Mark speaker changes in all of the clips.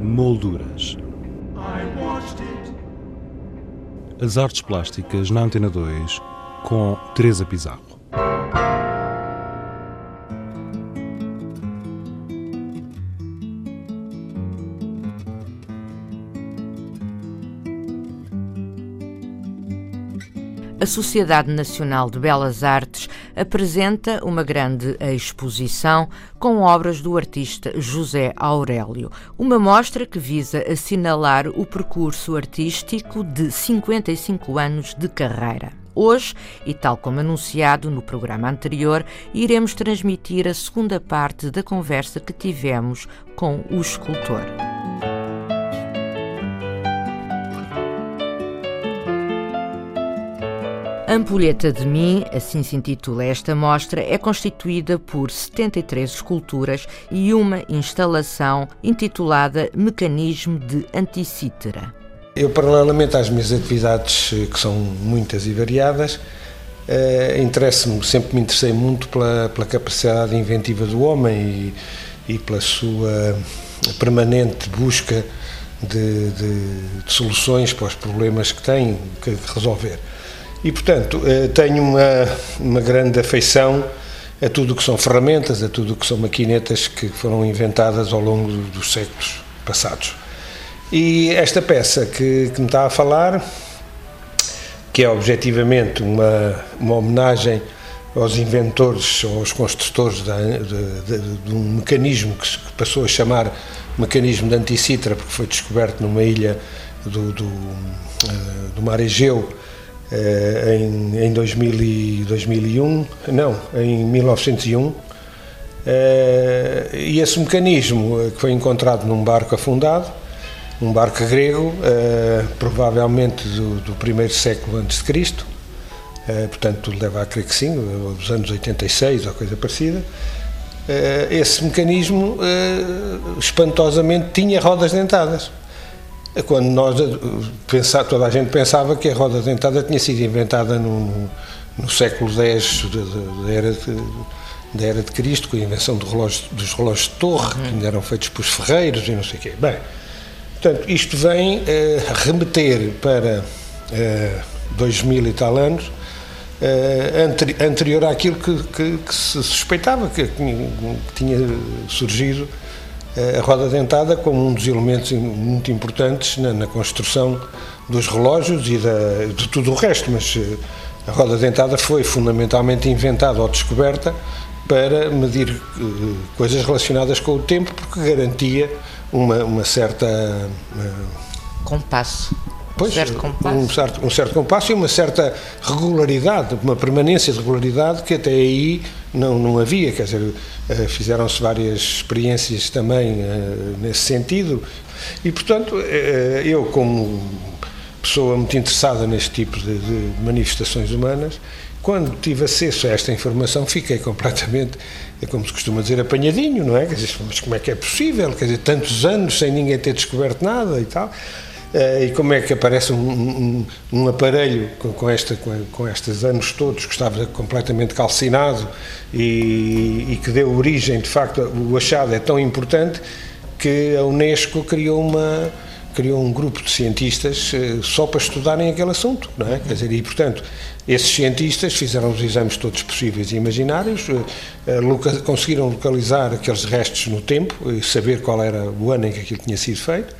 Speaker 1: Molduras. As artes plásticas na Antena 2 com Teresa Pizarro.
Speaker 2: a Sociedade Nacional de Belas Artes apresenta uma grande exposição com obras do artista José Aurélio, uma mostra que visa assinalar o percurso artístico de 55 anos de carreira. Hoje, e tal como anunciado no programa anterior, iremos transmitir a segunda parte da conversa que tivemos com o escultor. Ampulheta de Mim, assim se intitula esta mostra, é constituída por 73 esculturas e uma instalação intitulada Mecanismo de Anticítera.
Speaker 3: Eu, paralelamente às minhas atividades, eh, que são muitas e variadas, eh, interessa-me, sempre me interessei muito pela, pela capacidade inventiva do homem e, e pela sua permanente busca de, de, de, soluções para os problemas que tem que resolver. E, portanto, eh, tenho uma, uma grande afeição a tudo o que são ferramentas, a tudo o que são maquinetas que foram inventadas ao longo dos séculos passados. E esta peça que, que me está a falar, que é objetivamente uma, uma homenagem aos inventores, aos construtores de, de, de, de um mecanismo que se passou a chamar mecanismo de Anticitra, porque foi descoberto numa ilha do, do, eh, do mar Egeu, em, em 2000 e 2001, não, em 1901, eh, e esse mecanismo eh, que foi encontrado num barco afundado, um barco grego, provavelmente do, do primeiro século antes de Cristo, portanto leva a crer que sim, dos anos 86 ou coisa parecida, esse mecanismo espantosamente tinha rodas dentadas quando nós eh, pensar, toda a gente pensava que a roda dentada tinha sido inventada no, no, século X da era de, da era de Cristo, com a invenção do relógio, dos relógios de torre, que ainda eram feitos por ferreiros e não sei o quê. Bem, portanto, isto vem eh, remeter para eh, dois mil e tal anos, eh, anteri anterior àquilo que, que, que, se suspeitava que, que tinha surgido a roda dentada como um dos elementos muito importantes na, na construção dos relógios e da, de tudo o resto, mas eh, a roda dentada foi fundamentalmente inventada ou descoberta para medir uh, coisas relacionadas com o tempo, porque garantia uma, uma certa.
Speaker 2: Uh, compasso.
Speaker 3: Pois, um certo compasso. Um certo, um certo compasso e uma certa regularidade, uma permanência de regularidade que até aí não, não havia, quer dizer, eh, fizeram-se várias experiências também eh, nesse sentido e, portanto, eh, eu como pessoa muito interessada neste tipo de, de manifestações humanas, quando tive acesso a esta informação, fiquei completamente, é como se costuma dizer, apanhadinho, não é? Quer dizer, mas como é que é possível? Quer dizer, tantos anos sem ninguém ter descoberto nada e tal. Uh, e como é que aparece um, um, um aparelho com, com, esta, com, com, estes anos todos que estava completamente calcinado e, e, que deu origem, de facto, o achado é tão importante que a Unesco criou uma criou um grupo de cientistas uh, só para estudarem aquele assunto, não é? Quer dizer, e portanto, esses cientistas fizeram os exames todos possíveis e imaginários, uh, loca conseguiram localizar aqueles restos no tempo e saber qual era o ano em que aquilo tinha sido feito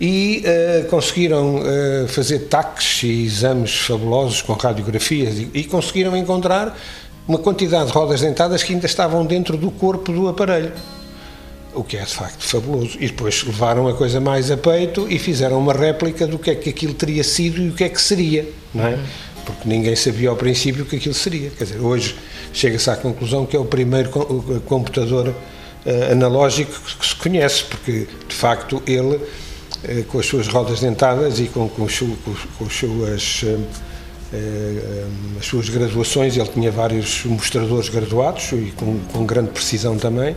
Speaker 3: e uh, conseguiram uh, fazer taques e exames fabulosos com radiografias e, e, conseguiram encontrar uma quantidade de rodas dentadas que ainda estavam dentro do corpo do aparelho. O que é de facto fabuloso. E depois levaram a coisa mais a peito e fizeram uma réplica do que é que aquilo teria sido e o que é que seria, não é? Porque ninguém sabia ao princípio o que aquilo seria. Quer dizer, hoje chega-se à conclusão que é o primeiro computador uh, analógico que se conhece, porque de facto ele eh, com as suas rodas dentadas e com, com, com, com as suas eh, eh, as suas graduações, ele tinha vários mostradores graduados e com, com grande precisão também,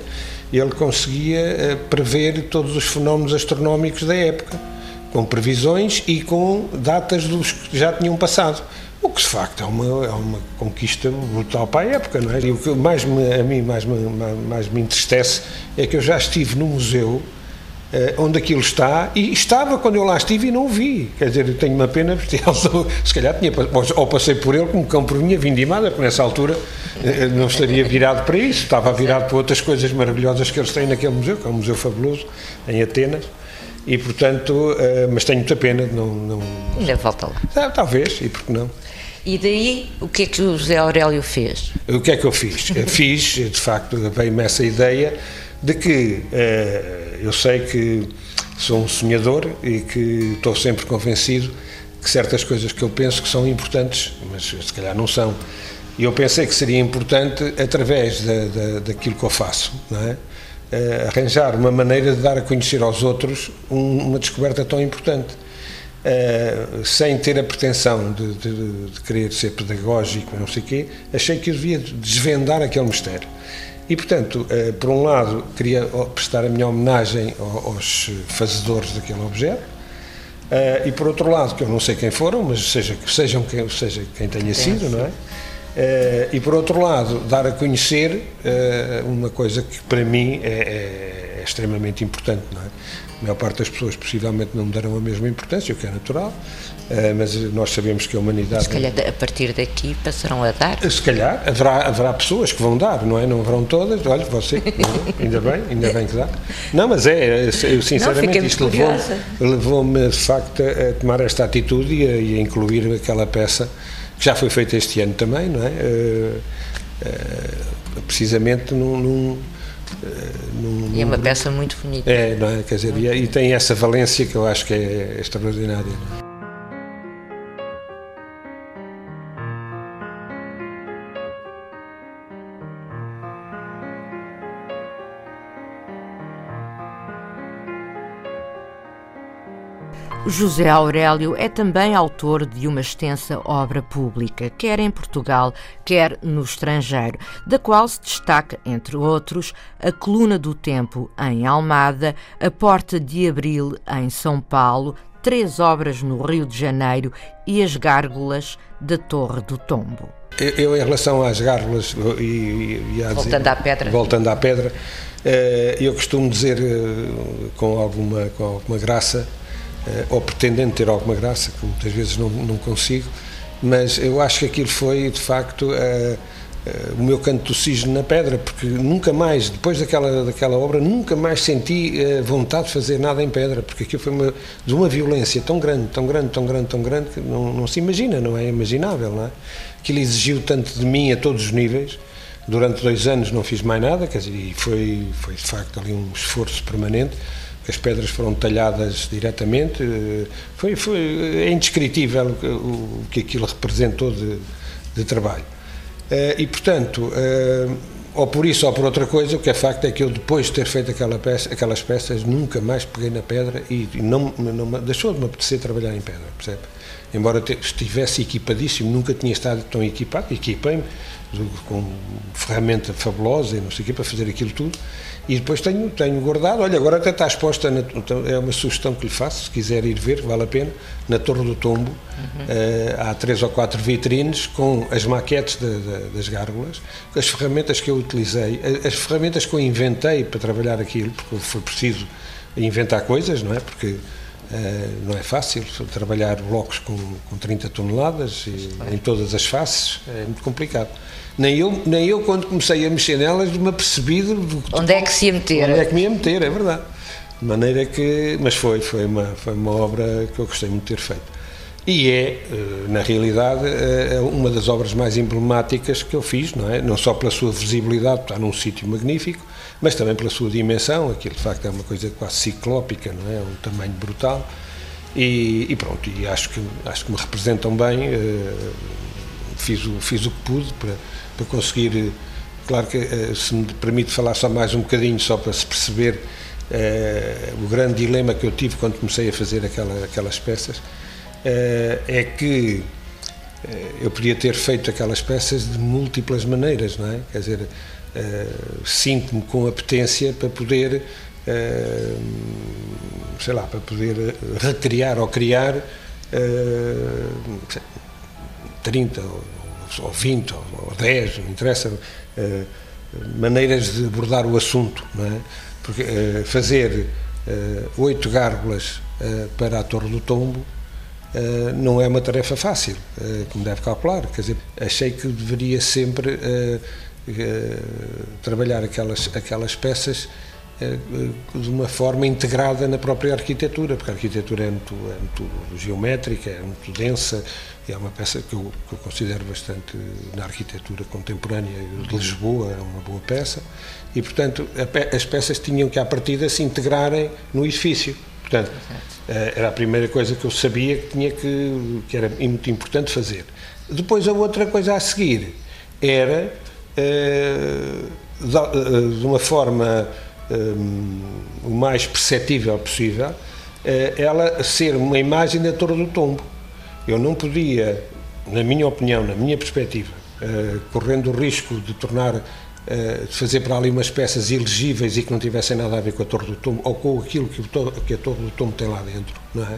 Speaker 3: ele conseguia prever todos os fenómenos astronómicos da época, com previsões e com datas dos que já tinham passado. O que de facto é uma, é uma conquista brutal para a época, não é? E o que mais me, a mim mais me, mais me entristece é que eu já estive no museu onde aquilo está, e estava quando eu lá estive e não o vi. Quer dizer, eu tenho uma pena, se calhar tinha, ou passei por ele como cão por minha vindimada, porque nessa altura não estaria virado para isso, estava virado para outras coisas maravilhosas que eles têm naquele museu, que é um museu fabuloso, em Atenas. E, portanto, mas tenho muita pena. Não, não...
Speaker 2: Ainda volta lá.
Speaker 3: Ah, talvez, e por que não?
Speaker 2: E daí, o que é que o José Aurélio fez?
Speaker 3: O que é que eu fiz? fiz, de facto, veio-me essa ideia de que eh, eu sei que sou um sonhador e que estou sempre convencido que certas coisas que eu penso que são importantes, mas se calhar não são. E eu pensei que seria importante, através da, da, daquilo que eu faço, é? uh, arranjar uma maneira de dar a conhecer aos outros um, uma descoberta tão importante. Uh, sem ter a pretensão de, de, de, querer ser pedagógico, não sei o quê, achei que eu devia desvendar aquele mistério. E, portanto, uh, por um lado, queria prestar a minha homenagem aos fazedores daquele objeto, uh, e por outro lado, que eu não sei quem foram, mas seja, sejam quem, seja quem tenha sido, não é? e por outro lado, dar a conhecer uma coisa que para mim é, é, é extremamente importante, não é? A maior parte das pessoas possivelmente não darão a mesma importância, o que é natural, eh, mas nós sabemos que a humanidade.
Speaker 2: Se calhar a partir daqui passarão a dar?
Speaker 3: Se calhar haverá, haverá pessoas que vão dar, não é? Não haverão todas. Olha, você, ainda bem, ainda bem que dá. Não, mas é, eu sinceramente não, isto levou-me, levou de facto a tomar esta atitude e a, e a, incluir aquela peça que já foi feita este ano também, não é? Uh, precisamente num, num
Speaker 2: num, e é uma peça muito bonita.
Speaker 3: É, não é? Quer dizer, e, e, tem essa valência que eu acho que é extraordinária.
Speaker 2: José Aurélio é também autor de uma extensa obra pública, quer em Portugal, quer no estrangeiro, da qual se destaca, entre outros, A Coluna do Tempo, em Almada, A Porta de Abril, em São Paulo, três obras no Rio de Janeiro e As Gárgulas da Torre do Tombo.
Speaker 3: Eu, em relação às gárgulas e, e, e
Speaker 2: voltando dizer, à pedra,
Speaker 3: voltando à pedra, eh, eu costumo dizer eh, com alguma, com alguma graça ou pretendendo ter alguma graça, que muitas vezes não, não consigo, mas eu acho que aquilo foi, de facto, uh, uh, o meu canto do cisne na pedra, porque nunca mais, depois daquela, daquela obra, nunca mais senti vontade de fazer nada em pedra, porque aquilo foi uma, de uma violência tão grande, tão grande, tão grande, tão grande, que não, não se imagina, não é imaginável, não é? Aquilo exigiu tanto de mim a todos os níveis, durante dois anos não fiz mais nada, quer dizer, e foi, foi de facto ali um esforço permanente, as pedras foram talhadas diretamente. Foi, foi é indescritível o, que aquilo representou de, de trabalho. Eh, e, portanto, eh, ou por isso ou por outra coisa, o que é facto é que eu, depois de ter feito aquela peça, aquelas peças, nunca mais peguei na pedra e, não, não deixou de me apetecer trabalhar em pedra, percebe? Embora estivesse equipadíssimo, nunca tinha estado tão equipado, equipei-me com ferramenta fabulosa e não sei o quê para fazer aquilo tudo e depois tenho, tenho guardado, olha, agora até está exposta, na, então, é uma sugestão que lhe faço, se quiser ir ver, vale a pena, na Torre do Tombo, uhum. uh, há três ou quatro vitrines com as maquetes de, de, das gárgulas, as ferramentas que eu utilizei, as ferramentas que eu inventei para trabalhar aquilo, porque foi preciso inventar coisas, não é? Porque Uh, não é fácil trabalhar blocos com, com 30 toneladas e, em todas as faces, é muito complicado. Nem eu, nem eu quando comecei a mexer nelas, me apercebi de,
Speaker 2: onde é que se ia meter.
Speaker 3: Onde é que me ia meter, é verdade. De maneira que. Mas foi, foi uma, foi uma obra que eu gostei muito de ter feito. E é, eh, na realidade, eh, é uma das obras mais emblemáticas que eu fiz, não é? Não só pela sua visibilidade, está num sítio magnífico, mas também pela sua dimensão, aquilo de facto é uma coisa quase ciclópica, não é? Um tamanho brutal. E, e pronto, e acho que, acho que me representam bem, uh, fiz, o, fiz o que pude para, para conseguir. Claro que, uh, se me permite falar só mais um bocadinho, só para se perceber uh, o grande dilema que eu tive quando comecei a fazer aquela, aquelas peças, é que eu podia ter feito aquelas peças de múltiplas maneiras, não é? Quer dizer, uh, sinto-me com apetência para poder, uh, sei lá, para poder recriar ou criar uh, 30 ou, ou 20 ou, ou 10, não interessa, uh, maneiras de abordar o assunto, não é? Porque fazer oito gárgulas para a Torre do Tombo não é uma tarefa fácil, como deve calcular. Quer dizer, achei que deveria sempre trabalhar aquelas, aquelas peças eh, de uma forma integrada na própria arquitetura, porque a arquitetura é muito, é muito geométrica, é muito densa, e é uma peça que eu, que eu, considero bastante, na arquitetura contemporânea de Lisboa, é uma boa peça, e portanto as peças tinham que à partida se integrarem no edifício. Portanto, eh, era a primeira coisa que eu sabia que tinha que, que era muito importante fazer. Depois a outra coisa a seguir era, eh, de uma forma um, o mais perceptível possível, eh, ela ser uma imagem da Torre do Tombo. Eu não podia, na minha opinião, na minha perspectiva, correndo o risco de tornar, de fazer para ali umas peças ilegíveis e que não tivessem nada a ver com a Torre do Tombo ou com aquilo que a Torre do Tombo tem lá dentro, não é?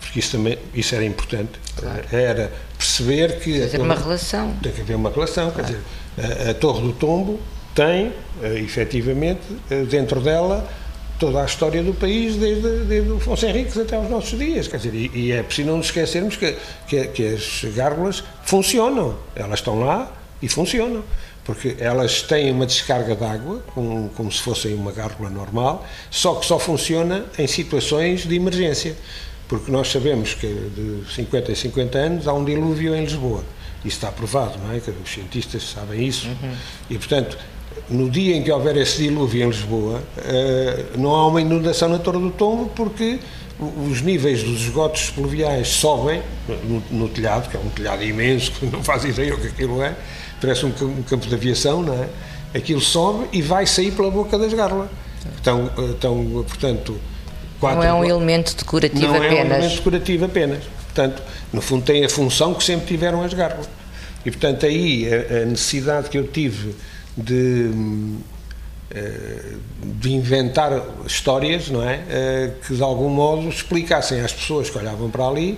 Speaker 3: Porque isso também, isso era importante. Claro. Era perceber que...
Speaker 2: Fazer torre, uma relação.
Speaker 3: Tem que haver uma relação, claro. quer dizer, a, a Torre do Tombo tem, eh, efetivamente, eh, dentro dela toda a história do país, desde, desde o Afonso Henriques até aos nossos dias. Quer dizer, e, e é preciso não nos esquecermos que, que, que, as gárgulas funcionam. Elas estão lá e funcionam. Porque elas têm uma descarga de água, como, como se fossem uma gárgula normal, só que só funciona em situações de emergência. Porque nós sabemos que de 50 em 50 anos há um dilúvio em Lisboa. Isso está provado, não é? Que os cientistas sabem isso. Uhum. E, portanto, no dia em que houver esse dilúvio em Lisboa, uh, não há uma inundação na Torre do Tombo porque os níveis dos esgotos pluviais sobem no, no, telhado, que é um telhado imenso, que não faz ideia o que aquilo é, parece um, um, campo de aviação, não é? Aquilo sobe e vai sair pela boca das gárgulas. Então, então portanto...
Speaker 2: Quatro, não é um elemento decorativo
Speaker 3: não
Speaker 2: apenas. Não é
Speaker 3: um elemento decorativo apenas. Portanto, no fundo tem a função que sempre tiveram as gárgulas. E, portanto, aí a, a necessidade que eu tive de, eh, de inventar histórias, não é? Eh, que de algum modo explicassem às pessoas que olhavam para ali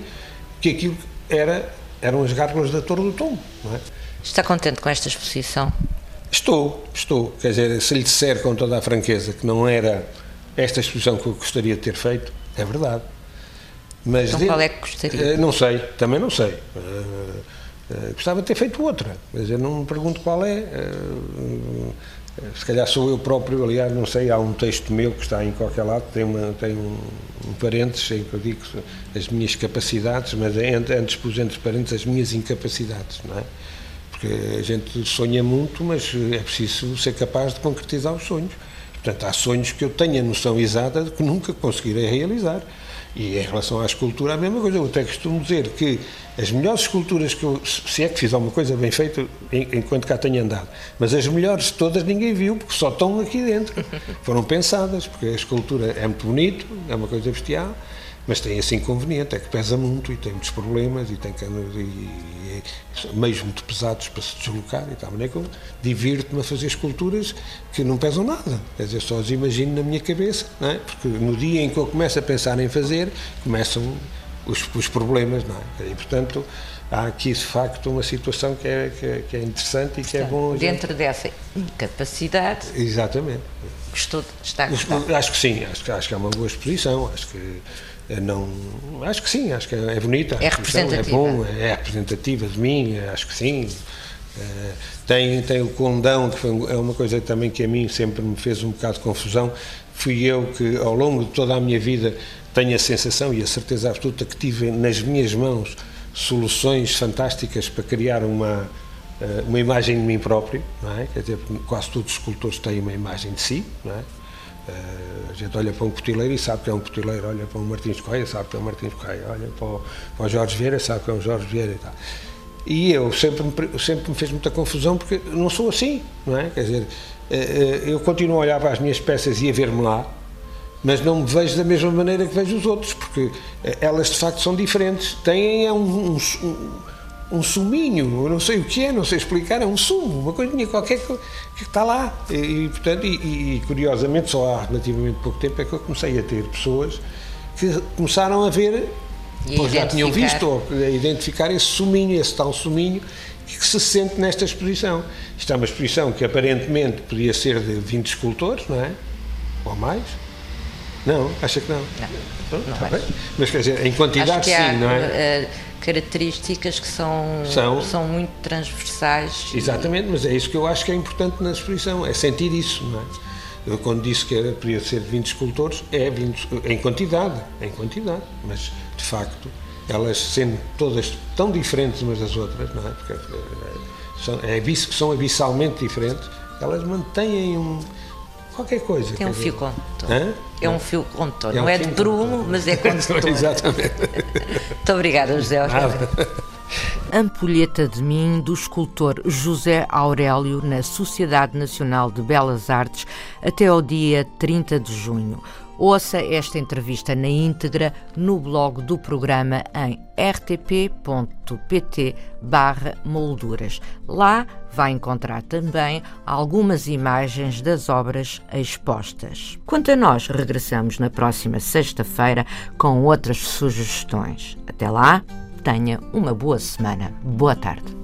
Speaker 3: que aquilo era, eram as gárgulas da Torre do Tom, não é?
Speaker 2: Está contente com esta exposição?
Speaker 3: Estou, estou. Quer dizer, se lhe disser com toda a franqueza que não era esta exposição que eu gostaria de ter feito, é verdade.
Speaker 2: Mas então de... qual é que gostaria? Eh,
Speaker 3: não sei, também não sei. Uh, gostava de ter feito outra, mas eu não me pergunto qual é. Se calhar sou eu próprio, aliás, não sei, há um texto meu que está em qualquer lado, tem, uma, tem um, um parênteses em que eu digo as minhas capacidades, mas é antes pus entre parênteses as minhas incapacidades, não é? Porque a gente sonha muito, mas é preciso ser capaz de concretizar os sonhos. Portanto, há sonhos que eu tenho a noção exata de que nunca conseguirei realizar. E em relação à escultura, a mesma coisa. Eu até costumo dizer que as melhores esculturas que eu, se é que fiz alguma coisa bem feita, enquanto cá tenho andado, mas as melhores de todas ninguém viu, porque só estão aqui dentro. Foram pensadas, porque a escultura é muito bonito, é uma coisa bestial, mas tem esse inconveniente, é que pesa muito e tem muitos problemas e tem que, e, e, meios muito pesados para se deslocar e tal, maneira que eu divirto-me a fazer esculturas que não pesam nada, quer dizer, só as imagino na minha cabeça, não é? porque no dia em que eu começo a pensar em fazer, começam os, os problemas, não é? E, portanto, há aqui de facto uma situação que é, que é, que é interessante e que é bom.
Speaker 2: Dentro gente... dessa incapacidade.
Speaker 3: Exatamente.
Speaker 2: Gostou de estar
Speaker 3: Acho que sim, acho, acho que é uma boa exposição, acho que não acho que sim acho que é bonita.
Speaker 2: É representativa.
Speaker 3: É bom é representativa de mim acho que sim. Eh, tem tem o condão que foi, é uma coisa também que a mim sempre me fez um bocado de confusão. Fui eu que ao longo de toda a minha vida tenho a sensação e a certeza absoluta que tive nas minhas mãos soluções fantásticas para criar uma eh, uma imagem de mim próprio não é? Quer dizer quase todos os escultores têm uma imagem de si não é? Uh, a gente olha para um potileiro e sabe que é um potileiro, olha para um Martins Correia, sabe que é um Martins Correia, olha para o, para o Jorge Vieira, sabe que é um Jorge Vieira e tal. E eu sempre me, sempre me fez muita confusão porque não sou assim, não é? Quer dizer, uh, eu continuo a olhar para as minhas peças e a ver-me lá, mas não me vejo da mesma maneira que vejo os outros, porque elas de facto são diferentes. Têm um, um, um um suminho, eu não sei o que é, não sei explicar, é um sumo, uma coisinha qualquer que, que está lá. E, e portanto, e, e, curiosamente, só há relativamente pouco tempo é que eu comecei a ter pessoas que começaram a ver, pois já tinham visto, ou a identificar esse suminho, esse tal suminho, que se sente nesta exposição. Isto é uma exposição que aparentemente podia ser de 20 escultores, não é? Ou mais. Não, acha que não?
Speaker 2: Não,
Speaker 3: Então,
Speaker 2: não
Speaker 3: tá. Mas quer dizer, em quantidade
Speaker 2: há
Speaker 3: sim, não é?
Speaker 2: eh, características que são,
Speaker 3: São.
Speaker 2: são muito transversais. e-
Speaker 3: Exatamente, mas é isso que eu acho que é importante na exposição, é sentir isso, não é? Eu quando disse que era, podia ser 20 escultores, é 20, em quantidade, em quantidade, mas de facto, elas sendo todas tão diferentes umas das outras, não é? Porque eh, são, é, são abissalmente diferentes, elas mantêm um, qualquer coisa.
Speaker 2: Tem um fio condutor.
Speaker 3: Hã?
Speaker 2: É um fio condutor.
Speaker 3: É um
Speaker 2: não é de prumo,
Speaker 3: condutor.
Speaker 2: mas é condutor.
Speaker 3: Exatamente.
Speaker 2: Muito obrigada, José. Ampulheta de Mim, do escultor José Aurélio, na Sociedade Nacional de Belas Artes, até ao dia 30 de junho. Ouça esta entrevista na íntegra no blog do programa em rtp.pt molduras. Lá vai encontrar também algumas imagens das obras expostas. Quanto a nós, regressamos na próxima sexta-feira com outras sugestões. Até lá, tenha uma boa semana. Boa tarde.